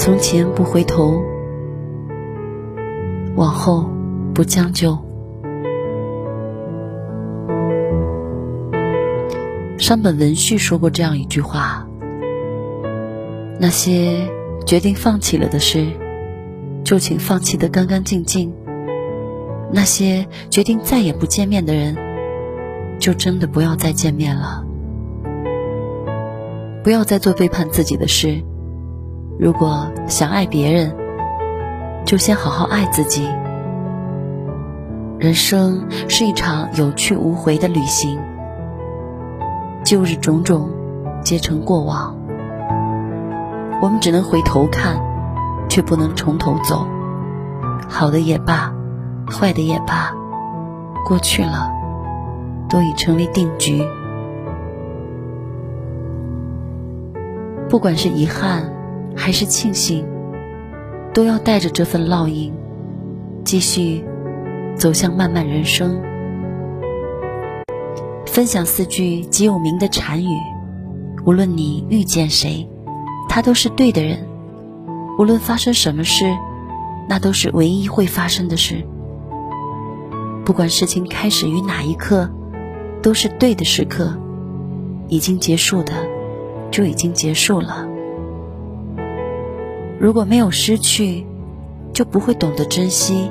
从前不回头，往后不将就。山本文绪说过这样一句话：那些决定放弃了的事，就请放弃的干干净净；那些决定再也不见面的人，就真的不要再见面了。不要再做背叛自己的事。如果想爱别人，就先好好爱自己。人生是一场有去无回的旅行，旧日种种皆成过往。我们只能回头看，却不能从头走。好的也罢，坏的也罢，过去了，都已成为定局。不管是遗憾。还是庆幸，都要带着这份烙印，继续走向漫漫人生。分享四句极有名的禅语：无论你遇见谁，他都是对的人；无论发生什么事，那都是唯一会发生的事。不管事情开始于哪一刻，都是对的时刻。已经结束的，就已经结束了。如果没有失去，就不会懂得珍惜。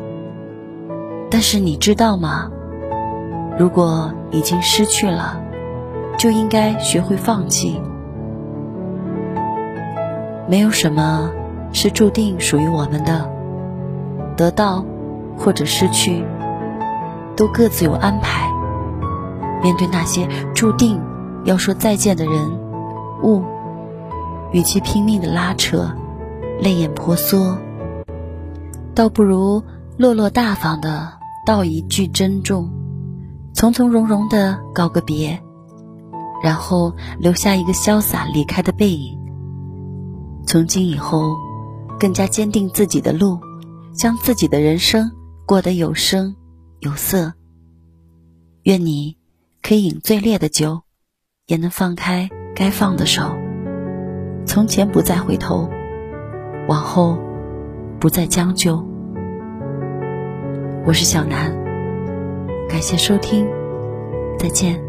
但是你知道吗？如果已经失去了，就应该学会放弃。没有什么是注定属于我们的，得到或者失去，都各自有安排。面对那些注定要说再见的人物，与其拼命的拉扯。泪眼婆娑，倒不如落落大方的道一句珍重，从从容容的告个别，然后留下一个潇洒离开的背影。从今以后，更加坚定自己的路，将自己的人生过得有声有色。愿你可以饮最烈的酒，也能放开该放的手。从前不再回头。往后，不再将就。我是小南，感谢收听，再见。